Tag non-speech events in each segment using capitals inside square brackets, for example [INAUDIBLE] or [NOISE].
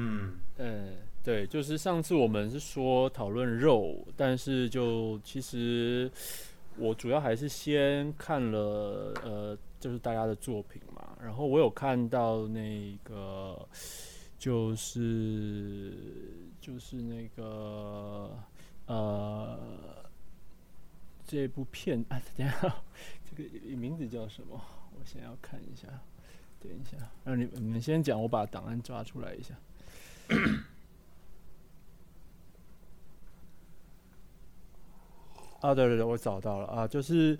嗯嗯，对，就是上次我们是说讨论肉，但是就其实我主要还是先看了呃，就是大家的作品嘛，然后我有看到那个就是就是那个呃这部片啊，等一下这个名字叫什么？我先要看一下，等一下，让你你们先讲，我把档案抓出来一下。[COUGHS] 啊，对对对，我找到了啊，就是，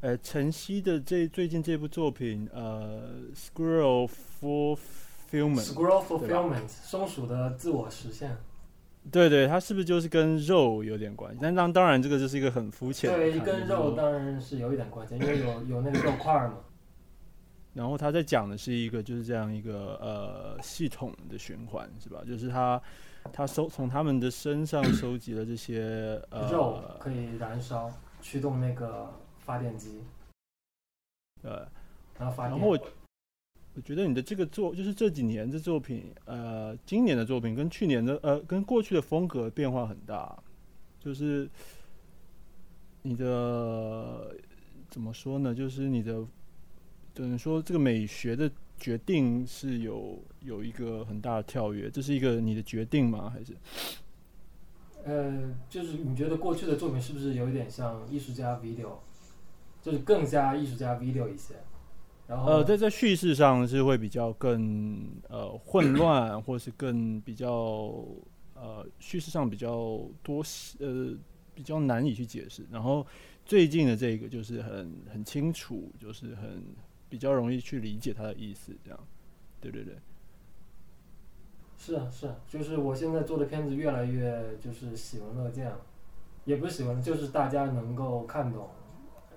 呃，晨曦的这最近这部作品，呃，《Squirrel Fulfillment》，Squirrel fulfillment，松鼠的自我实现。对对，它是不是就是跟肉有点关系？但当当然，这个就是一个很肤浅的对，跟肉当然是有一点关系，因为有有那个肉块嘛。然后他在讲的是一个就是这样一个呃系统的循环，是吧？就是他他收从他们的身上收集了这些呃肉可以燃烧，驱动那个发电机，呃，然后发电。然后我我觉得你的这个作就是这几年的作品，呃，今年的作品跟去年的呃跟过去的风格变化很大，就是你的怎么说呢？就是你的等于说这个美学的决定是有有一个很大的跳跃，这是一个你的决定吗？还是呃，就是你觉得过去的作品是不是有一点像艺术家 video，就是更加艺术家 video 一些？然后呃，在在叙事上是会比较更呃混乱，或是更比较呃叙事上比较多呃比较难以去解释。然后最近的这个就是很很清楚，就是很比较容易去理解他的意思，这样。对对对，是啊是啊，就是我现在做的片子越来越就是喜闻乐见了，也不是喜闻，就是大家能够看懂。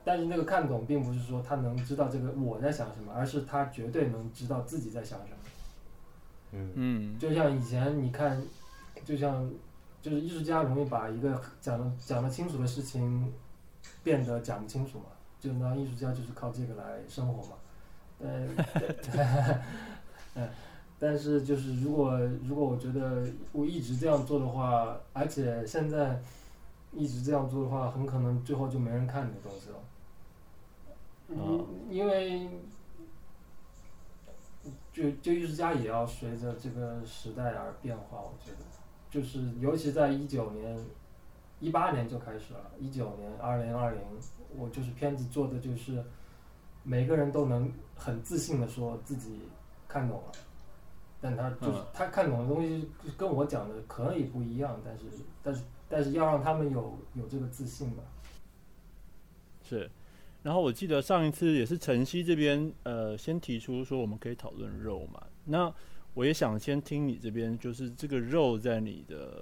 但是那个看懂，并不是说他能知道这个我在想什么，而是他绝对能知道自己在想什么。嗯嗯就像以前你看，就像就是艺术家容易把一个讲的讲的清楚的事情变得讲不清楚嘛，就那艺术家就是靠这个来生活嘛。呃，嗯，[LAUGHS] 但是就是如果如果我觉得我一直这样做的话，而且现在一直这样做的话，很可能最后就没人看你的东西了。哦因因为就就艺术家也要随着这个时代而变化，我觉得，就是尤其在一九年、一八年就开始了，一九年、二零二零，我就是片子做的就是每个人都能很自信的说自己看懂了，但他就是、嗯他看懂的东西跟我讲的可能也不一样，但是但是但是要让他们有有这个自信吧。是。然后我记得上一次也是晨曦这边呃先提出说我们可以讨论肉嘛，那我也想先听你这边，就是这个肉在你的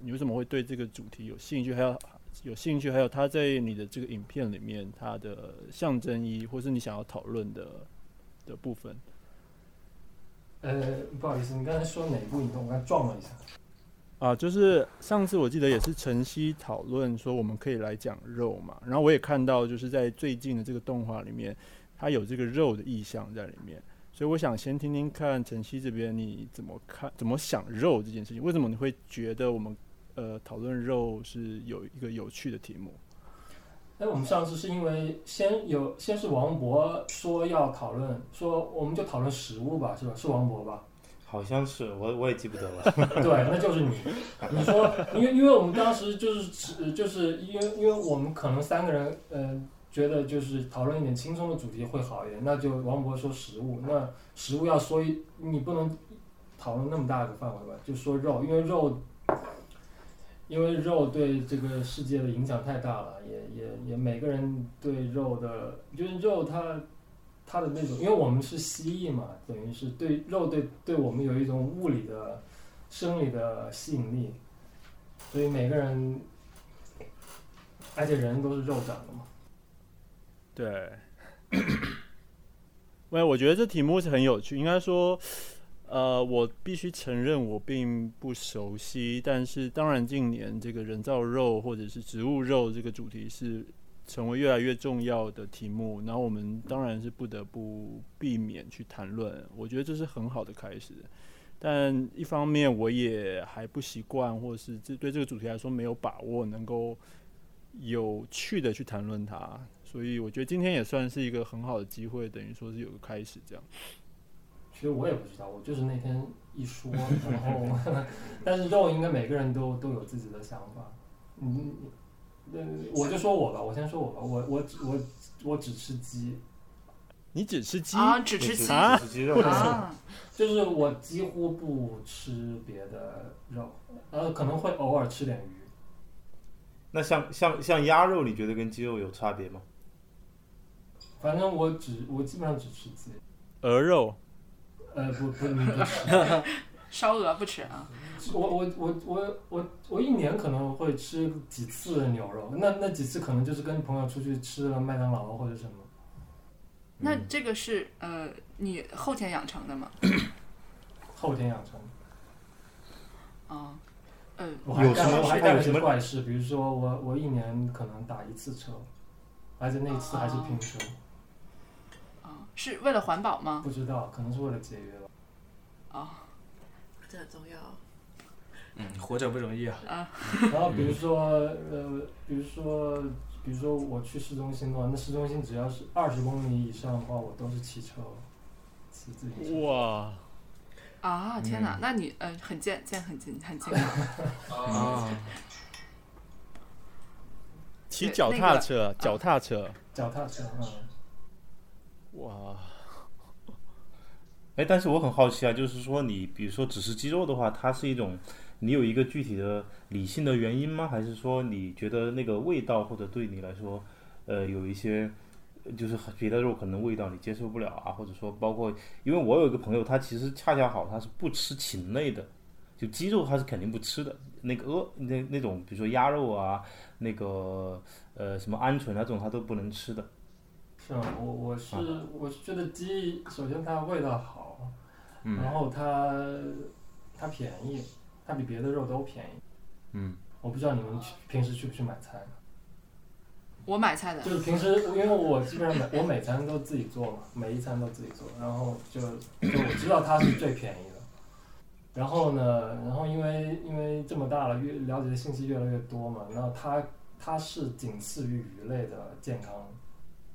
你为什么会对这个主题有兴趣，还有有兴趣，还有他在你的这个影片里面他的象征意义，或是你想要讨论的的部分。呃，不好意思，你刚才说哪部影片？我刚才撞了一下。啊，就是上次我记得也是晨曦讨论说我们可以来讲肉嘛，然后我也看到就是在最近的这个动画里面，它有这个肉的意象在里面，所以我想先听听看晨曦这边你怎么看，怎么想肉这件事情，为什么你会觉得我们呃讨论肉是有一个有趣的题目？哎，我们上次是因为先有先是王博说要讨论，说我们就讨论食物吧，是吧？是王博吧？好像是我我也记不得了。[LAUGHS] [LAUGHS] 对，那就是你。你说，因为因为我们当时就是呃就是因为因为我们可能三个人呃觉得就是讨论一点轻松的主题会好一点，那就王博说食物，那食物要说一你不能讨论那么大的范围吧，就说肉，因为肉。因为肉对这个世界的影响太大了，也也也每个人对肉的，就是肉它它的那种，因为我们是蜥蜴嘛，等于是对肉对对我们有一种物理的、生理的吸引力，所以每个人，而且人都是肉长的嘛。对，[COUGHS] 喂，我觉得这题目是很有趣，应该说。呃，我必须承认我并不熟悉，但是当然近年这个人造肉或者是植物肉这个主题是成为越来越重要的题目，然后我们当然是不得不避免去谈论，我觉得这是很好的开始。但一方面我也还不习惯，或是这对这个主题来说没有把握能够有趣的去谈论它，所以我觉得今天也算是一个很好的机会，等于说是有个开始这样。其实我也不知道，我就是那天一说，然后，[LAUGHS] 但是肉应该每个人都都有自己的想法。嗯，那，我就说我吧，我先说我吧，我我只我我只吃鸡，你只吃鸡？啊，只吃鸡啊只吃鸡肉。啊，[LAUGHS] 就是我几乎不吃别的肉，呃，可能会偶尔吃点鱼。那像像像鸭肉，你觉得跟鸡肉有差别吗？反正我只我基本上只吃鸡，鹅肉？呃，不不你不吃，[LAUGHS] 烧鹅不吃啊。我我我我我我一年可能会吃几次牛肉，那那几次可能就是跟朋友出去吃了麦当劳或者什么。那这个是呃你后天养成的吗？[COUGHS] 后天养成。啊，呃，我还干有什么我还干了什怪事，比如说我我一年可能打一次车，而且那次还是拼车，啊，是为了环保吗？不知道可能是为了节约吧。啊，这很重要。嗯，活着不容易啊。啊然后比如说呃，比如说比如说我去市中心的话，那市中心只要是二十公里以上的话，我都是骑车，骑自行车。哇，啊，天哪，那你呃很健健很健很健康。[LAUGHS] 啊，骑脚对那个踏车，脚踏车，脚踏车，嗯，哇，哎，但是我很好奇啊，就是说你比如说只吃鸡肉的话，它是一种你有一个具体的理性的原因吗？还是说你觉得那个味道或者对你来说，呃，有一些就是别的肉可能味道你接受不了啊，或者说包括因为我有一个朋友，他其实恰恰好他是不吃禽类的，就鸡肉他是肯定不吃的，那个鹅那那种比如说鸭肉啊，那个呃什么鹌鹑啊这种他都不能吃的。是啊？我我是我是觉得鸡，首先它味道好，嗯然后它它便宜，它比别的肉都便宜。嗯，我不知道你们去平时去不去买菜，我买菜的就是平时因为我基本上每我每餐都自己做嘛，每一餐都自己做，然后就就我知道它是最便宜的。然后呢，然后因为因为这么大了，越了解的信息越来越多嘛，然后它它是仅次于鱼类的健康。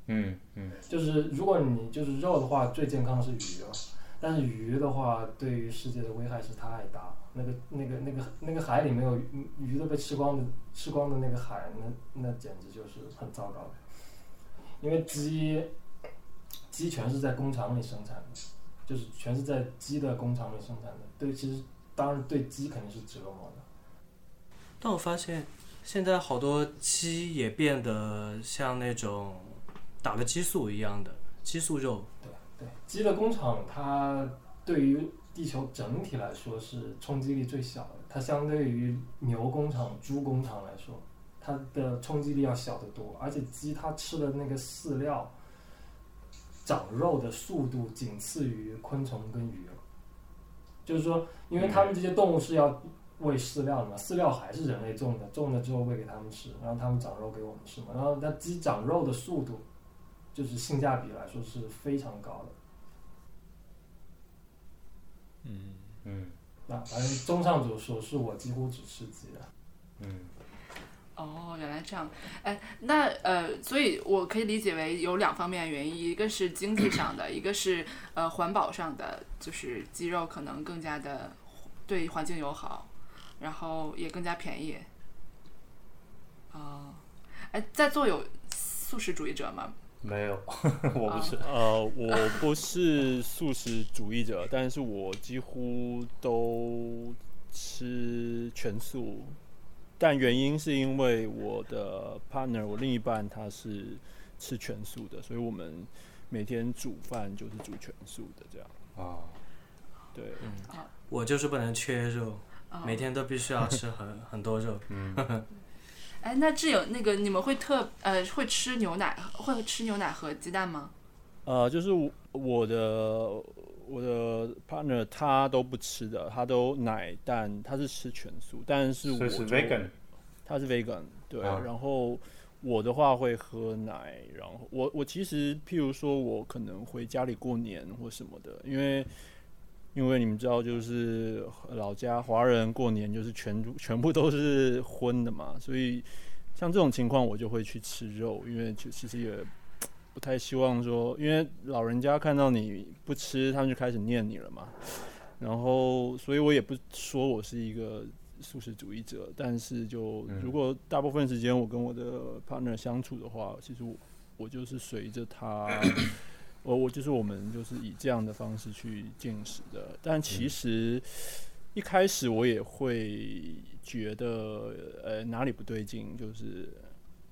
嗯嗯就是如果你就是肉的话，最健康的是鱼了，但是鱼的话，对于世界的危害是太大了。那个那个那个那个海里没有鱼鱼都被吃光的吃光的那个海，那那简直就是很糟糕的。因为鸡鸡全是在工厂里生产的，就是全是在鸡的工厂里生产的。对，其实当然对鸡肯定是折磨的。但我发现现在好多鸡也变得像那种打了激素一样的激素肉。对对，鸡的工厂它对于地球整体来说是冲击力最小的，它相对于牛工厂、猪工厂来说，它的冲击力要小得多。而且鸡它吃的那个饲料，长肉的速度仅次于昆虫跟鱼了。就是说，因为它们这些动物是要喂饲料的嘛，饲料还是人类种的，种了之后喂给它们吃，然后它们长肉给我们吃嘛。然后它鸡长肉的速度，就是性价比来说是非常高的。嗯，嗯那反正综上所述，是我几乎只吃鸡的。嗯哦，原来这样。哎，那呃，所以我可以理解为有两方面原因，一个是经济上的，一个是呃环保上的，就是鸡肉可能更加的对环境友好，然后也更加便宜。啊、哎，在座有素食主义者吗？没有，[LAUGHS] 我不是。呃，我不是素食主义者，但是我几乎都吃全素，但原因是因为我的 partner，我另一半他是吃全素的，所以我们每天煮饭就是煮全素的这样。啊，对，我就是不能缺肉，啊、每天都必须要吃很很多肉。嗯，[LAUGHS] 哎，那挚友那个你们会特呃会吃牛奶，会吃牛奶和鸡蛋吗？呃，就是我我的我的 partner 他都不吃的，他都奶蛋，他是吃全素，但是我是就 vegan。他是 vegan，对，啊然后我的话会喝奶，然后我我其实譬如说我可能回家里过年或什么的，因为因为你们知道，就是老家华人过年就是全全部都是荤的嘛，所以像这种情况我就会去吃肉，因为就其实也不太希望说，因为老人家看到你不吃，他们就开始念你了嘛。然后，所以我也不说我是一个素食主义者，但是就嗯如果大部分时间我跟我的 partner 相处的话，其实我我就是随着他。我我就是我们就是以这样的方式去进食的，但其实一开始我也会觉得呃哪里不对劲，就是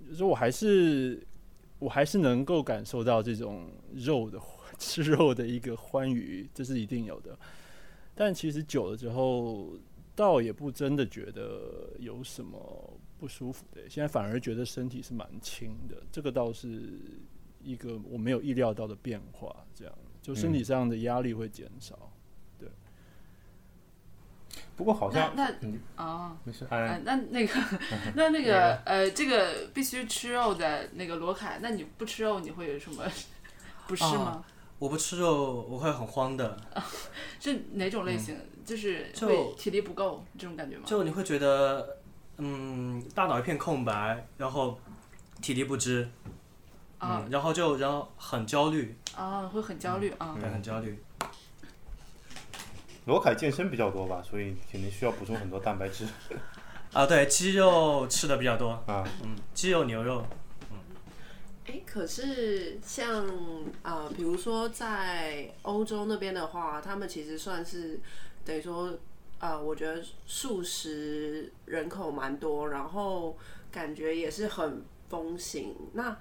就是我还是我还是能够感受到这种肉的 [LAUGHS] 吃肉的一个欢愉，这是一定有的。但其实久了之后，倒也不真的觉得有什么不舒服的，现在反而觉得身体是蛮轻的，这个倒是一个我没有意料到的变化，这样就身体上的压力会减少。对不过好像那那嗯哦，没事，[LAUGHS] 那那个那那个呃，这个必须吃肉的那个罗凯，那你不吃肉你会有什么 [LAUGHS] 不适吗？我不吃肉，我会很慌的。[LAUGHS] 是哪种类型？就是就会体力不够这种感觉吗？就你会觉得，嗯，大脑一片空白，然后体力不支，啊嗯，然后就然后很焦虑，啊，会很焦虑啊。对，很焦虑。罗凯健身比较多吧，所以肯定需要补充很多蛋白质 [LAUGHS] 啊，对，鸡肉吃的比较多，啊。嗯，鸡肉、牛肉，嗯哎，可是像呃，比如说在欧洲那边的话，他们其实算是等于说，呃，我觉得素食人口蛮多，然后感觉也是很风行。那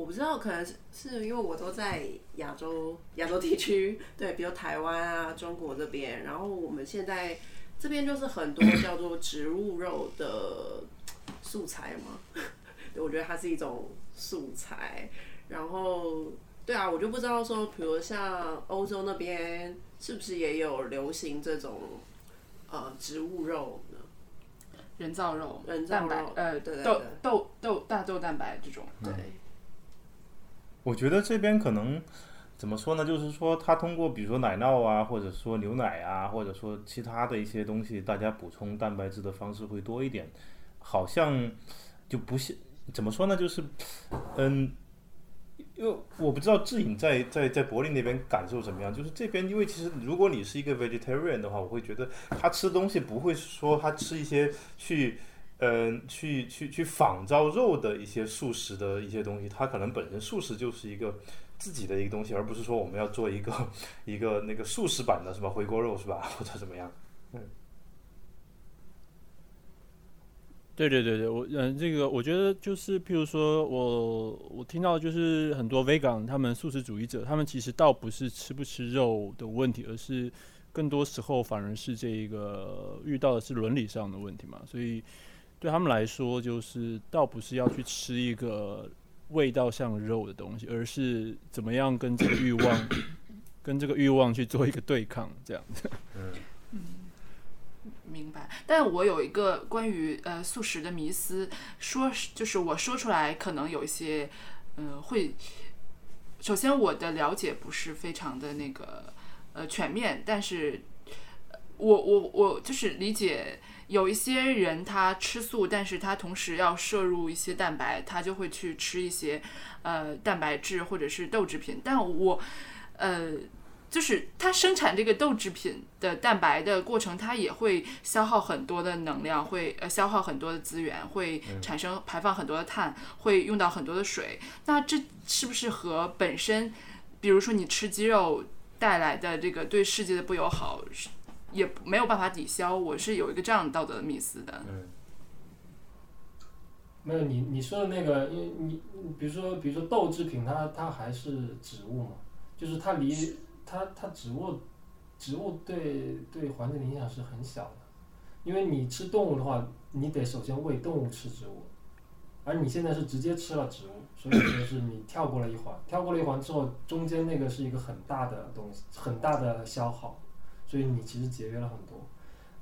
我不知道，可能是是因为我都在亚洲亚洲地区，对，比如台湾啊、中国这边，然后我们现在这边就是很多叫做植物肉的素材嘛，[LAUGHS] 对，我觉得它是一种素材。然后，对啊，我就不知道说，比如像欧洲那边是不是也有流行这种呃植物肉呢？人造肉、人造蛋白肉，呃，豆对对对豆豆大豆蛋白这种。对，我觉得这边可能怎么说呢？就是说，它通过比如说奶酪啊，或者说牛奶啊，或者说其他的一些东西，大家补充蛋白质的方式会多一点。好像就不像怎么说呢？就是嗯，因为我不知道志颖在在在柏林那边感受怎么样。就是这边，因为其实如果你是一个 vegetarian 的话，我会觉得他吃东西不会说他吃一些去。嗯，去去去仿造肉的一些素食的一些东西，它可能本身素食就是一个自己的一个东西，而不是说我们要做一个 [LAUGHS] 一个那个素食版的什么？回锅肉是吧？[LAUGHS] 或者怎么样？对对对对，我嗯，这个我觉得就是，譬如说我我听到就是很多 vegan 他们素食主义者，他们其实倒不是吃不吃肉的问题，而是更多时候反而是这一个遇到的是伦理上的问题嘛，所以对他们来说，就是倒不是要去吃一个味道像肉的东西，而是怎么样跟这个欲望跟这个欲望去做一个对抗，这样子。[LAUGHS] 嗯明白，但我有一个关于呃素食的迷思，说是就是我说出来可能有一些，嗯、会，首先我的了解不是非常的那个呃全面，但是呃我我我就是理解有一些人他吃素，但是他同时要摄入一些蛋白，他就会去吃一些呃蛋白质或者是豆制品，但我呃。就是它生产这个豆制品的蛋白的过程，它也会消耗很多的能量，会呃消耗很多的资源，会产生排放很多的碳，会用到很多的水。那这是不是和本身，比如说你吃鸡肉带来的这个对世界的不友好，也没有办法抵消？我是有一个这样道德的迷思的。没有你你说的那个，因为你你比如说比如说豆制品它，它还是植物嘛，就是它离它它植物植物对对环境的影响是很小的，因为你吃动物的话，你得首先喂动物吃植物，而你现在是直接吃了植物，所以就是你跳过了一环，跳过了一环之后，中间那个是一个很大的东西，很大的消耗，所以你其实节约了很多。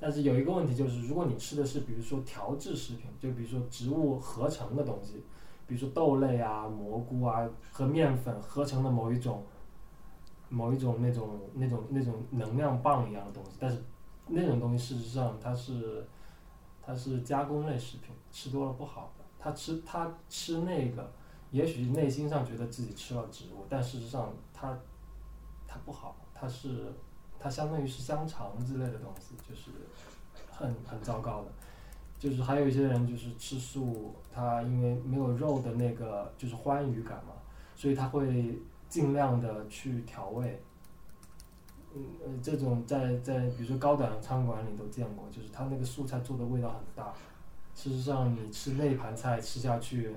但是有一个问题就是，如果你吃的是比如说调制食品，就比如说植物合成的东西，比如说豆类啊、蘑菇啊和面粉合成的某一种某一种那种那种那种能量棒一样的东西，但是那种东西事实上它是它是加工类食品，吃多了不好的。他吃他吃那个，也许内心上觉得自己吃了植物，但事实上他它不好，它是它相当于是香肠之类的东西，就是很很糟糕的。就是还有一些人就是吃素，他因为没有肉的那个就是欢愉感嘛，所以他会尽量的去调味。嗯，这种在在比如说高档餐馆里都见过，就是他那个素菜做的味道很大。事实上，你吃那盘菜吃下去，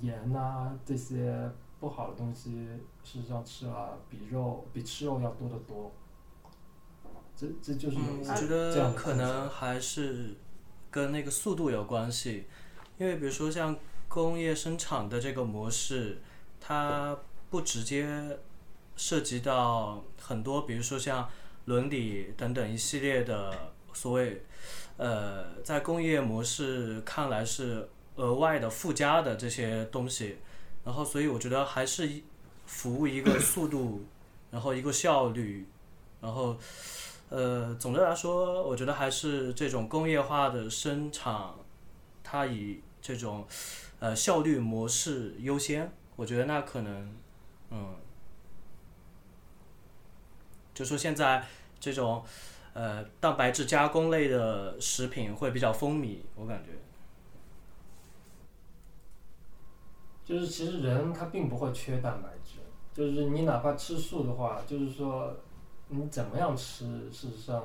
盐呐、这些不好的东西，事实上吃了比肉比吃肉要多得多。这这就是有嗯，我觉得可能还是跟那个速度有关系，因为比如说像工业生产的这个模式，它不直接涉及到很多，比如说像伦理等等一系列的所谓，呃，在工业模式看来是额外的附加的这些东西，然后所以我觉得还是一服务一个速度，然后一个效率，然后。呃，总的来说，我觉得还是这种工业化的生产，它以这种呃效率模式优先。我觉得那可能，嗯，就说现在这种呃蛋白质加工类的食品会比较风靡，我感觉。就是其实人他并不会缺蛋白质，就是你哪怕吃素的话，就是说你怎么样吃，事实上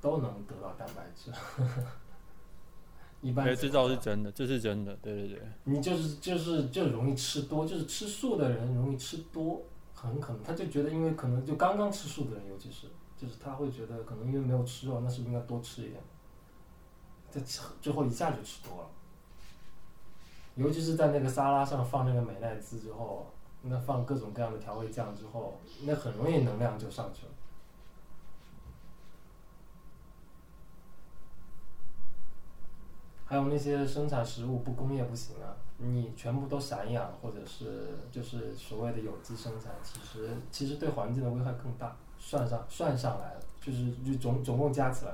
都能得到蛋白质。[LAUGHS] 一般哎，这倒是真的，这是真的，对对对。你就是就是就容易吃多，就是吃素的人容易吃多，很可能他就觉得，因为可能就刚刚吃素的人，尤其是就是他会觉得可能因为没有吃肉，那是不是应该多吃一点？他吃最后一下就吃多了，尤其是在那个沙拉上放那个美乃滋之后，那放各种各样的调味酱之后，那很容易能量就上去了。还有那些生产食物不工业不行啊，你全部都散养或者是就是所谓的有机生产，其实其实对环境的危害更大，算上算上来了，就是就总总共加起来，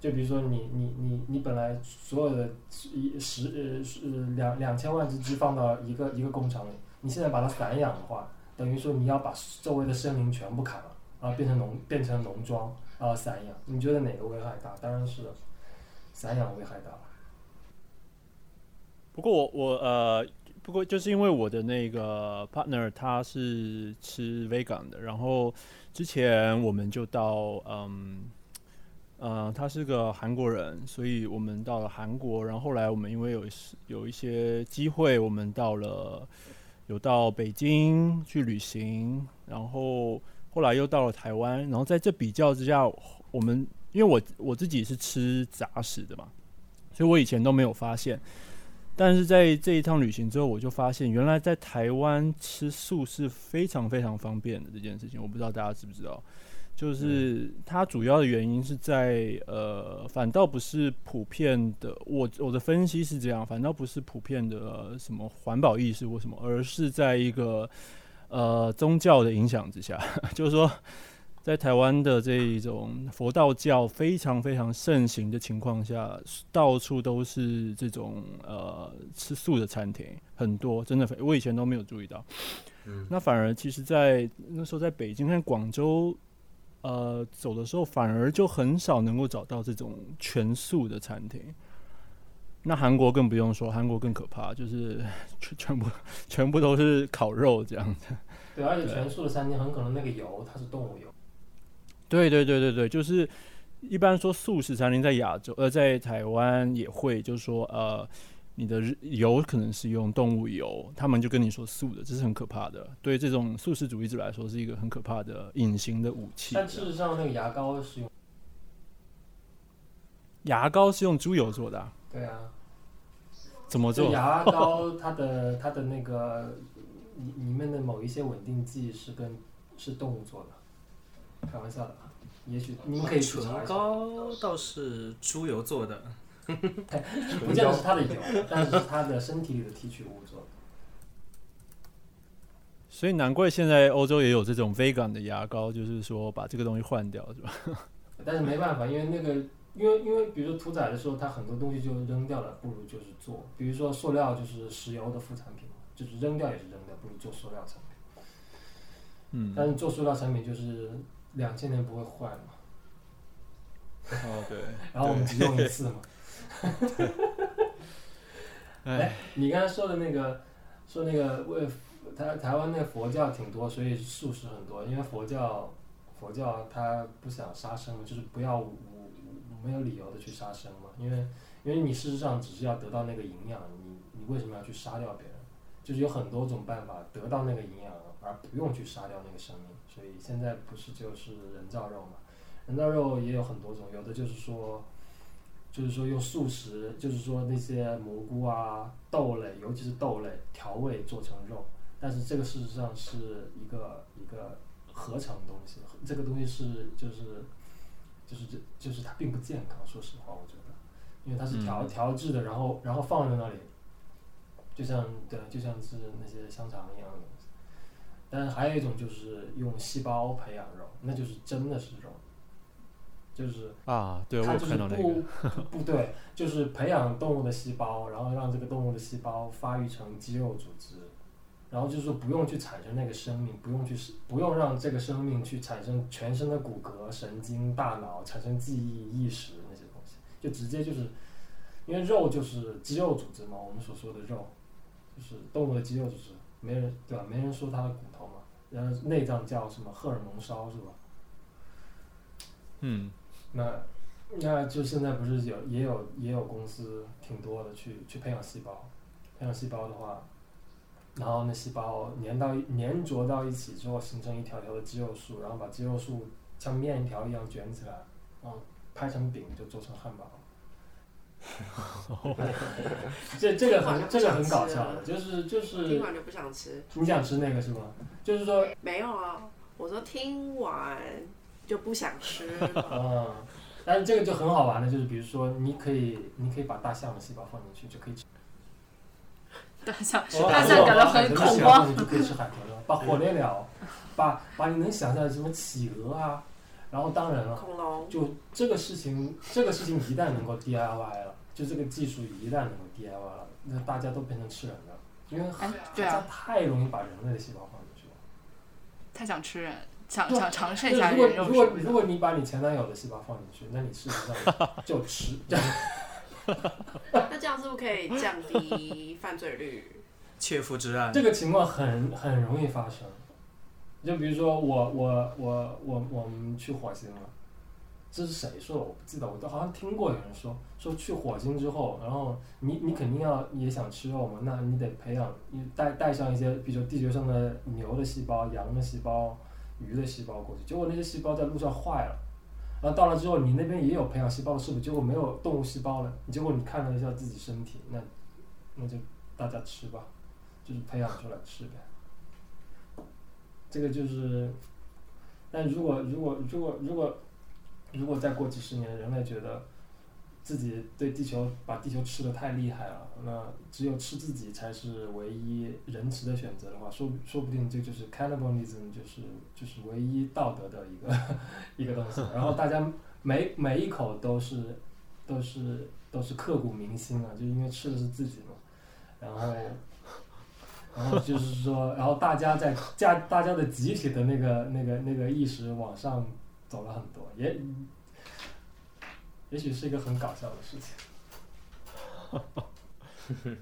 就比如说你你你你本来所有的十呃是两两千万只鸡放到一个一个工厂里，你现在把它散养的话，等于说你要把周围的森林全部砍了，然后变成农变成农庄，然后散养，你觉得哪个危害大？当然是散养危害大。不过我我呃，不过就是因为我的那个 partner 他是吃 vegan 的，然后之前我们就到嗯呃，他是个韩国人，所以我们到了韩国，然后后来我们因为有有一些机会，我们到了有到北京去旅行，然后后来又到了台湾，然后在这比较之下，我们因为我我自己是吃杂食的嘛，所以我以前都没有发现。但是在这一趟旅行之后，我就发现原来在台湾吃素是非常非常方便的这件事情。我不知道大家知不知道，就是它主要的原因是在呃，反倒不是普遍的，我我的分析是这样，反倒不是普遍的、呃什么环保意识或什么，而是在一个呃宗教的影响之下，[LAUGHS] 就是说。在台湾的这一种佛道教非常非常盛行的情况下，到处都是这种呃吃素的餐厅，很多真的，我以前都没有注意到。嗯，那反而其实，在那时候在北京和广州，呃走的时候，反而就很少能够找到这种全素的餐厅。那韩国更不用说，韩国更可怕，就是全全部全部都是烤肉这样子。对，而且全素的餐厅很可能那个油它是动物油。对对对对对，就是一般说素食餐厅在亚洲，呃，在台湾也会，就是说，呃，你的油可能是用动物油，他们就跟你说素的，这是很可怕的。对这种素食主义者来说，是一个很可怕的隐形的武器。但事实上，那个牙膏是用牙膏是用猪油做的、啊，对啊，怎么做？牙 [LAUGHS] 膏它的它的那个里里面的某一些稳定剂是跟是动物做的，开玩笑的啊，也许你们可以去查唇一下，膏倒是猪油做的，不见得是它的油，[LAUGHS] 但是是它的身体里的提取物做的。所以难怪现在欧洲也有这种 vegan 的牙膏，就是说把这个东西换掉，是吧？但是没办法，因为那个，因为因为比如说屠宰的时候，它很多东西就扔掉了，不如就是做，比如说塑料就是石油的副产品嘛，就是扔掉也是扔掉，不如做塑料产品。嗯，但是做塑料产品就是两千年不会坏嘛，哦对，[LAUGHS] 然后我们只用一次嘛。哎，你刚才说的那个，说那个为台台湾那个佛教挺多，所以素食很多，因为佛教佛教他不想杀生，就是不要无无没有理由的去杀生嘛，因为因为你事实上只是要得到那个营养，你你为什么要去杀掉别人？就是有很多种办法得到那个营养，而不用去杀掉那个生命。所以现在不是就是人造肉嘛？人造肉也有很多种，有的就是说。就是说用素食，就是说那些蘑菇啊、豆类，尤其是豆类调味做成肉，但是这个事实上是一个一个合成东西，这个东西是就是就是这就是它并不健康，说实话，我觉得，因为它是调调制的，然后然后放在那里，就像对，就像是那些香肠一样的。但是还有一种就是用细胞培养肉，那就是真的是肉。就是啊，对我就是看到那个，不不对，就是培养动物的细胞，然后让这个动物的细胞发育成肌肉组织，然后就是说不用去产生那个生命，不用去不用让这个生命去产生全身的骨骼、神经、大脑产生记忆、意识那些东西，就直接就是，因为肉就是肌肉组织嘛，我们所说的肉，就是动物的肌肉组织，没人对吧？没人说它的骨头嘛，然后内脏叫什么荷尔蒙烧是吧？嗯，那那就现在不是有也有也有公司挺多的去去培养细胞，培养细胞的话，然后那细胞粘到粘着到一起之后形成一条条的肌肉束，然后把肌肉束像面条一样卷起来，然后拍成饼就做成汉堡。[LAUGHS] 这这个很这个很搞笑的，就是就是听完就不想吃。你想吃那个是吗？就是说没有啊，我说听完就不想吃了。嗯，[LAUGHS] 但是这个就很好玩的，就是比如说，你可以，你可以把大象的细胞放进去，就可以吃。[LAUGHS] 大象哦大象感到很恐慌。你就可以吃海豚了。把火烈鸟，把把你能想象的什么企鹅啊，然后当然了，恐龙，就这个事情，这个事情一旦能够 DIY 了，就这个技术一旦能够 DIY 了，那大家都变成吃人的，因为哎对啊太容易把人类的细胞放进去了。他想吃人，想想尝试一下如果如果如果你把你前男友的细胞放进去，那你事实上就吃，这 [LAUGHS] 样那这样是不是可以降低犯罪率？切肤之案这，个情况很很容易发生。就比如说我我我我我们去火星了，这是谁说的？我不记得，我都好像听过有人说说去火星之后，然后你你肯定要也想吃肉嘛，那你得培养你带带上一些，比如说地球上的牛的细胞、羊的细胞、鱼的细胞过去，结果那些细胞在路上坏了。然后到了之后，你那边也有培养细胞的设备，结果没有动物细胞了。结果你看了一下自己身体，那那就大家吃吧，就是培养出来吃呗。这个就是，但如果如果如果如果如果再过几十年，人类觉得自己对地球把地球吃的太厉害了，那只有吃自己才是唯一仁慈的选择的话，说说不定这就是 cannibalism，就是就是唯一道德的一个一个东西。[LAUGHS] 然后大家每每一口都是都是都是刻骨铭心啊，就因为吃的是自己嘛，然后。然后就是说，然后大家在家大家的集体的那个那个那个意识往上走了很多，也也许是一个很搞笑的事情。[LAUGHS]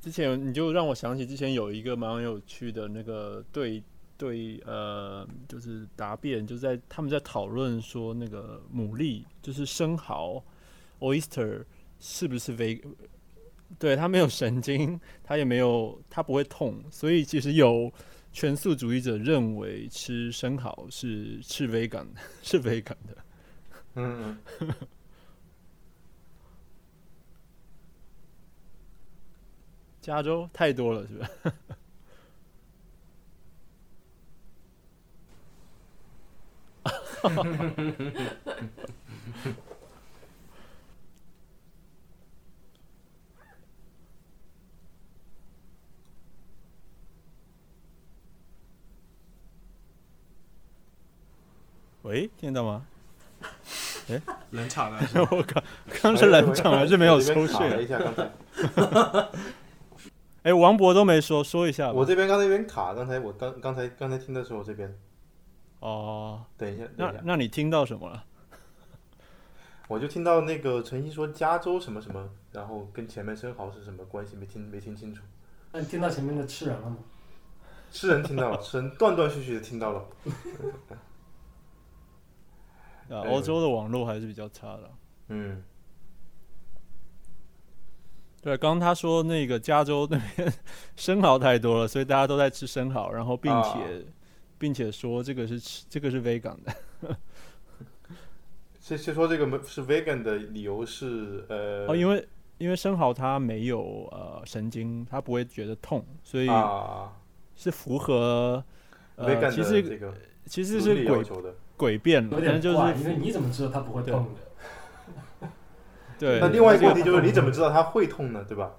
之前你就让我想起之前有一个蛮有趣的那个对对呃，就是答辩，就在他们在讨论说那个牡蛎就是生蚝 oyster 是不是 v 对它没有神经，它也没有它不会痛，所以其实有全素主义者认为吃生蚝是 [LAUGHS] 是 vegan 的是 vegan 的。嗯，加州太多了，是吧？[LAUGHS] 喂，听得到吗？冷场了，[LAUGHS] 我靠刚是冷场还是没有收我这边卡了？一下，刚才哎，王博都没说，说一下吧。我这边刚才有点卡，刚才我刚刚才刚才听的时候这边，哦，等一下，等那一下，那你听到什么了？我就听到那个陈曦说加州什么什么，然后跟前面生蚝是什么关系，没听没听清楚。那你听到前面的吃人了吗？吃人听到了，吃人断断续续的听到了。啊，哎欧洲的网络还是比较差的。嗯，对，刚刚他说那个加州那边生蚝太多了，所以大家都在吃生蚝，然后并且、啊并且说这个是吃这个是 vegan 的。[LAUGHS] 先先说这个是 vegan 的理由是呃，哦，因为因为生蚝它没有呃神经，它不会觉得痛，所以啊。是符合呃 vegan 其实的这个其实伦是求的。诡辩了，有但是就点怪，因为你怎么知道它不会痛的？[LAUGHS] 对那另外一个问题就是你怎么知道它会痛呢？对吧？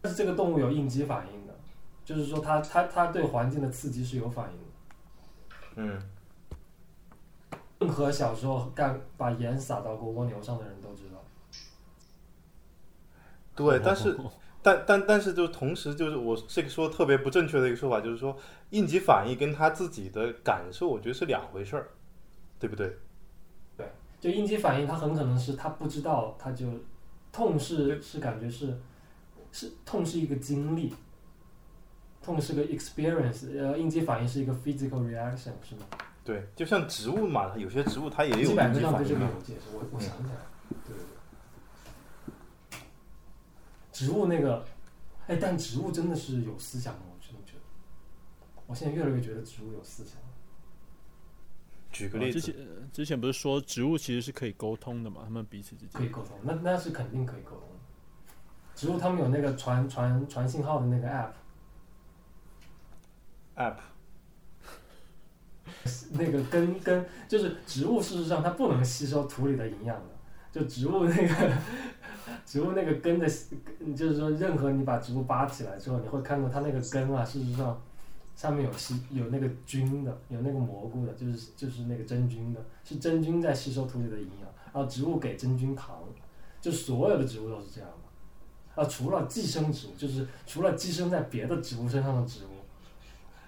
但是这个动物有应激反应的，就是说它它它对环境的刺激是有反应的。嗯，任何小时候干把盐撒到过蜗牛上的人都知道。对，但是但但但是就同时就是我这个说特别不正确的一个说法，就是说应急反应跟他自己的感受，我觉得是两回事儿，对不对？对就应激反应，他很可能是他不知道，他就痛是是感觉是是痛是一个经历，痛是个 experience，呃，应激反应是一个 physical reaction 是吗？对，就像植物嘛，有些植物它也有应激上对这反应嘛。个有解释，我我想起来了，对。植物那个，哎，但植物真的是有思想的，我真的觉得，我现在越来越觉得植物有思想。举个例子，之前之前不是说植物其实是可以沟通的嘛，他们彼此之间可以沟通，那那是肯定可以沟通。植物他们有那个传传传信号的那个 app，app [LAUGHS] 那个根根就是植物，事实上它不能吸收土里的营养的。就植物那个植物那个根的，就是说任何你把植物扒起来之后，你会看到它那个根啊，事实上上面有吸有那个菌的，有那个蘑菇的，就是就是那个真菌的，是真菌在吸收土里的营养，然后植物给真菌糖，就所有的植物都是这样的。啊，除了寄生植物，就是除了寄生在别的植物身上的植物，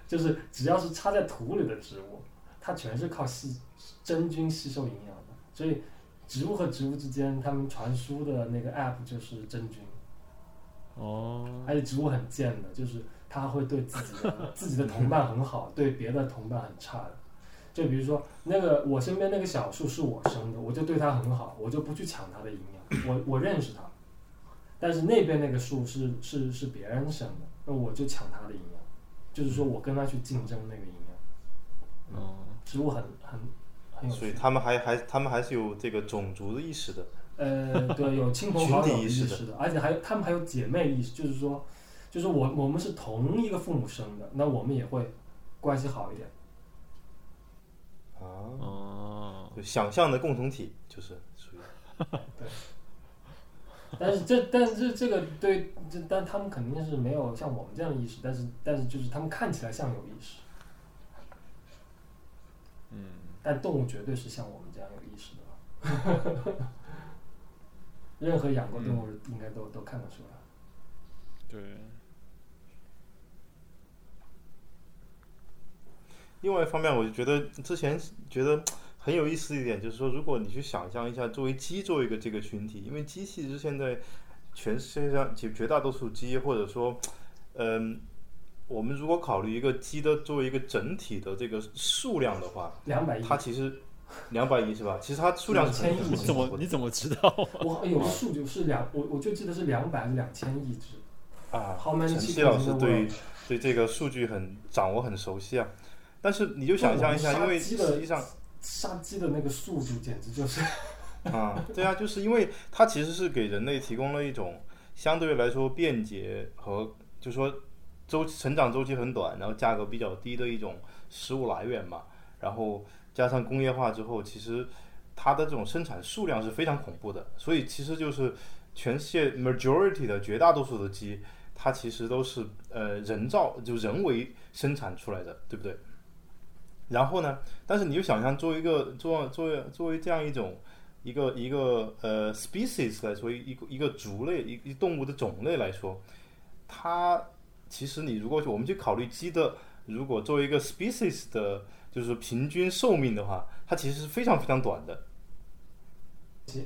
就是只要是插在土里的植物，它全是靠吸真菌吸收营养的。所以，植物和植物之间，它们传输的那个 app 就是真菌。哦，而且植物很贱的，就是它会对自己的 [LAUGHS] 自己的同伴很好，对别的同伴很差的。就比如说那个我身边那个小树是我生的，我就对它很好，我就不去抢它的营养，我我认识它。但是那边那个树是是是别人生的，那我就抢它的营养，就是说我跟它去竞争那个营养。哦，植物很很。所以他们还还他们还是有这个种族的意识的。呃，对，有 [LAUGHS] 亲朋好友群体意识的识的，而且还有他们还有姐妹意识，就是说，就是我我们是同一个父母生的，那我们也会关系好一点。啊，哦，就想象的共同体就是属于。[LAUGHS] 但是这但是这个对，这但他们肯定是没有像我们这样的意识，但是但是就是他们看起来像有意识，嗯，但动物绝对是像我们这样有意识的。任何养过动物应该都、都看得出来。对，另外一方面，我就觉得之前觉得很有意思一点，就是说，如果你去想象一下，作为鸡作为一个这个群体，因为鸡其实现在全世界上绝绝大多数鸡，或者说，嗯，我们如果考虑一个鸡的作为一个整体的这个数量的话，两百亿，它其实两百亿是吧？其实它数量是很千亿你怎么你怎么知道？我有个数据是两，我我就记得是两百还是两千亿只。啊 How many 陈曦老师对对这个数据很掌握很熟悉啊。但是你就想象一下，因为实杀鸡的际上杀鸡的那个速度简直就是，[LAUGHS] 啊，对啊，就是因为它其实是给人类提供了一种相对来说便捷和就说周成长周期很短，然后价格比较低的一种食物来源嘛。然后加上工业化之后，其实它的这种生产数量是非常恐怖的，所以其实就是全世界 majority 的绝大多数的鸡，它其实都是呃人造就人为生产出来的，对不对？然后呢，但是你就想象作为一个作作为作为这样一种一个一个呃 species 来说，一个一个族类一一动物的种类来说，它其实你如果我们去考虑鸡的，如果作为一个 species 的，就是平均寿命的话，它其实是非常非常短的。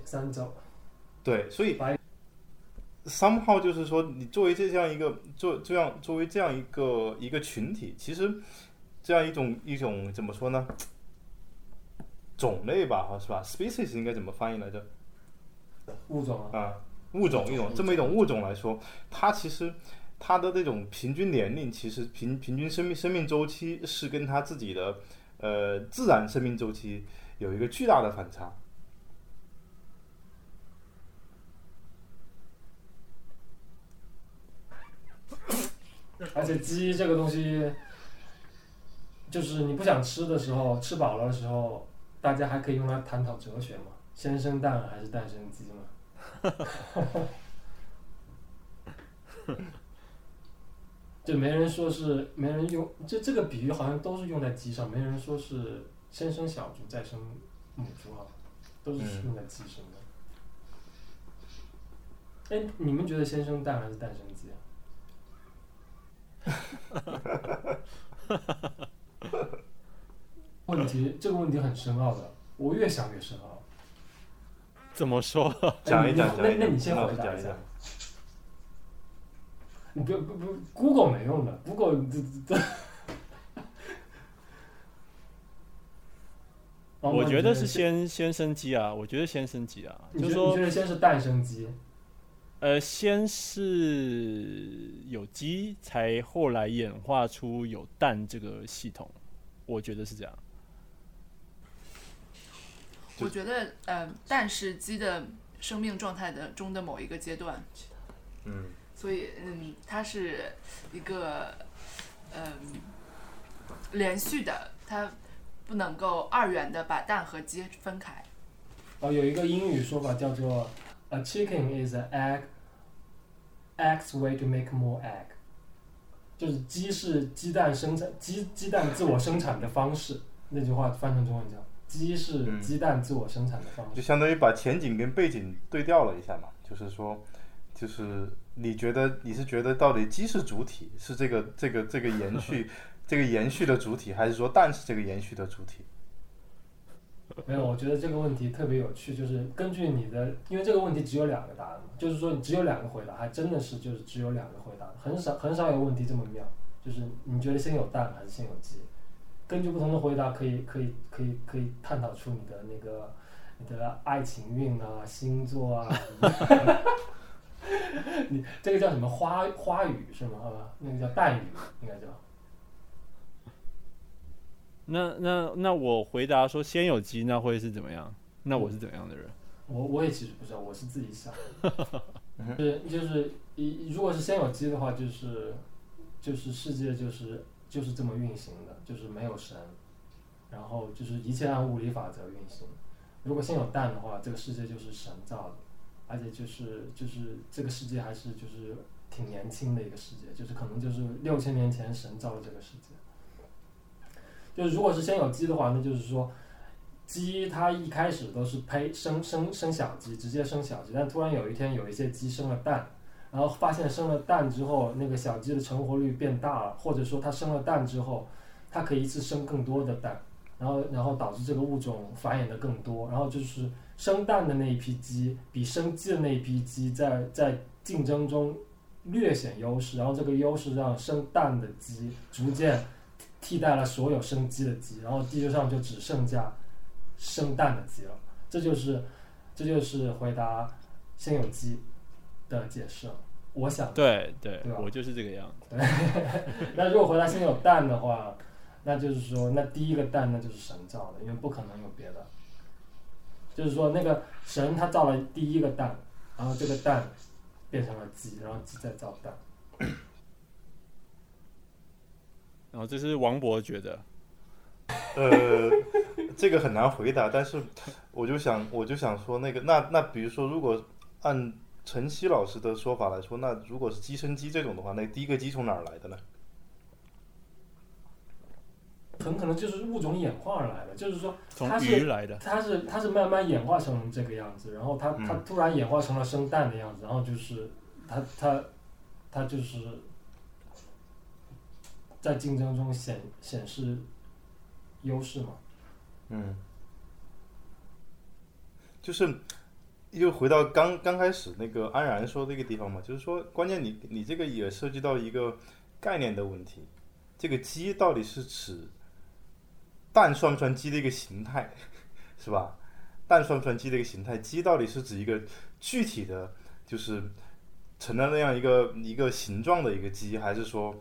三周，对，所以 somehow 就是说，你作为这样一个作这样作为这样一个一个群体，其实这样一种一种怎么说呢？种类吧，哈是吧？species 应该怎么翻译来着？物种啊，啊，物种一种这么一种物种来说，它其实它的这种平均年龄，其实平平均生命生命周期是跟它自己的呃自然生命周期有一个巨大的反差。而且鸡这个东西，就是你不想吃的时候，吃饱了的时候，大家还可以用来探讨哲学嘛，先生蛋还是蛋生鸡嘛。[LAUGHS] 就没人说是没人用，这这个比喻好像都是用在鸡上，没人说是先生小猪再生母猪啊，都是用在鸡身的。哎，你们觉得先生蛋还是蛋生鸡啊？[LAUGHS] 问题这个问题很深奥的，我越想越深奥。怎么说？讲一讲那讲一讲那你先回答一下讲一讲。你不不不，Google 没用的，Google 这这。哦 [LAUGHS] 我觉得是先，先先生鸡啊，我觉得先升级啊，就是说觉得你觉得先是蛋生鸡，呃，先是有鸡，才后来演化出有蛋这个系统，我觉得是这样。我觉得，呃，蛋是鸡的生命状态的中的某一个阶段，嗯，所以，嗯，它是一个，嗯，连续的，它不能够二元的把蛋和鸡分开。哦，有一个英语说法叫做 “A chicken is an egg, eggs way to make more egg”，就是鸡是鸡蛋生产鸡鸡蛋自我生产的方式。那句话翻成中文叫“鸡是嗯鸡蛋自我生产的方式就相当于把前景跟背景对调了一下嘛，就是说，就是你觉得你是觉得到底鸡是主体，是这个这个这个延续 [LAUGHS] 这个延续的主体，还是说蛋是这个延续的主体？”。没有，我觉得这个问题特别有趣，就是根据你的，因为这个问题只有两个答案嘛，就是说你只有两个回答，还真的是就是只有两个回答，很少很少有问题这么妙，就是你觉得先有蛋还是先有鸡？根据不同的回答，可以可以可以可以探讨出你的那个你的爱情运啊、星座啊，[LAUGHS] [LAUGHS] 你这个叫什么花花语是吗？啊，那个叫蛋语，应该叫。那那那我回答说先有鸡，那会是怎么样？那我是怎么样的人？我我也其实不知道，我是自己想 [LAUGHS] 是就是一如果是先有鸡的话，就是就是世界就是就是这么运行的，就是没有神，然后就是一切按物理法则运行。如果先有蛋的话，这个世界就是神造的，而且就是就是这个世界还是就是挺年轻的一个世界，就是可能就是六千年前神造的这个世界。就是如果是先有鸡的话，那就是说。鸡它一开始都是胚生生生小鸡，直接生小鸡，但突然有一天有一些鸡生了蛋，然后发现生了蛋之后，那个小鸡的成活率变大了，或者说它生了蛋之后，它可以一次生更多的蛋，然后然后导致这个物种繁衍的更多，然后就是生蛋的那一批鸡比生鸡的那一批鸡在在竞争中略显优势，然后这个优势让生蛋的鸡逐渐替代了所有生鸡的鸡，然后地球上就只剩下。生蛋的鸡了，这就是，这就是回答先有鸡的解释了。我想，对对对吧，我就是这个样子。对 [LAUGHS] 那如果回答先有蛋的话，那就是说，那第一个蛋那就是神造的，因为不可能有别的。就是说，那个神他造了第一个蛋，然后这个蛋变成了鸡，然后鸡再造蛋。然后这是王博觉得，呃，这个很难回答，但是我就想，我就想说，那个，那那比如说，如果按晨曦老师的说法来说，那如果是鸡生鸡这种的话，那第一个鸡从哪儿来的呢？很可能就是物种演化而来的，就是说它是鱼来的，它是它是慢慢演化成这个样子，然后它它嗯突然演化成了生蛋的样子，然后就是它它它就是在竞争中显显示优势嘛。嗯，就是又回到刚刚开始那个安然说这个地方嘛，就是说关键你你这个也涉及到一个概念的问题，这个鸡到底是指蛋算不算鸡的一个形态，[LAUGHS] 是吧？蛋算不算鸡的一个形态？鸡到底是指一个具体的，就是成了那样一个一个形状的一个鸡，还是说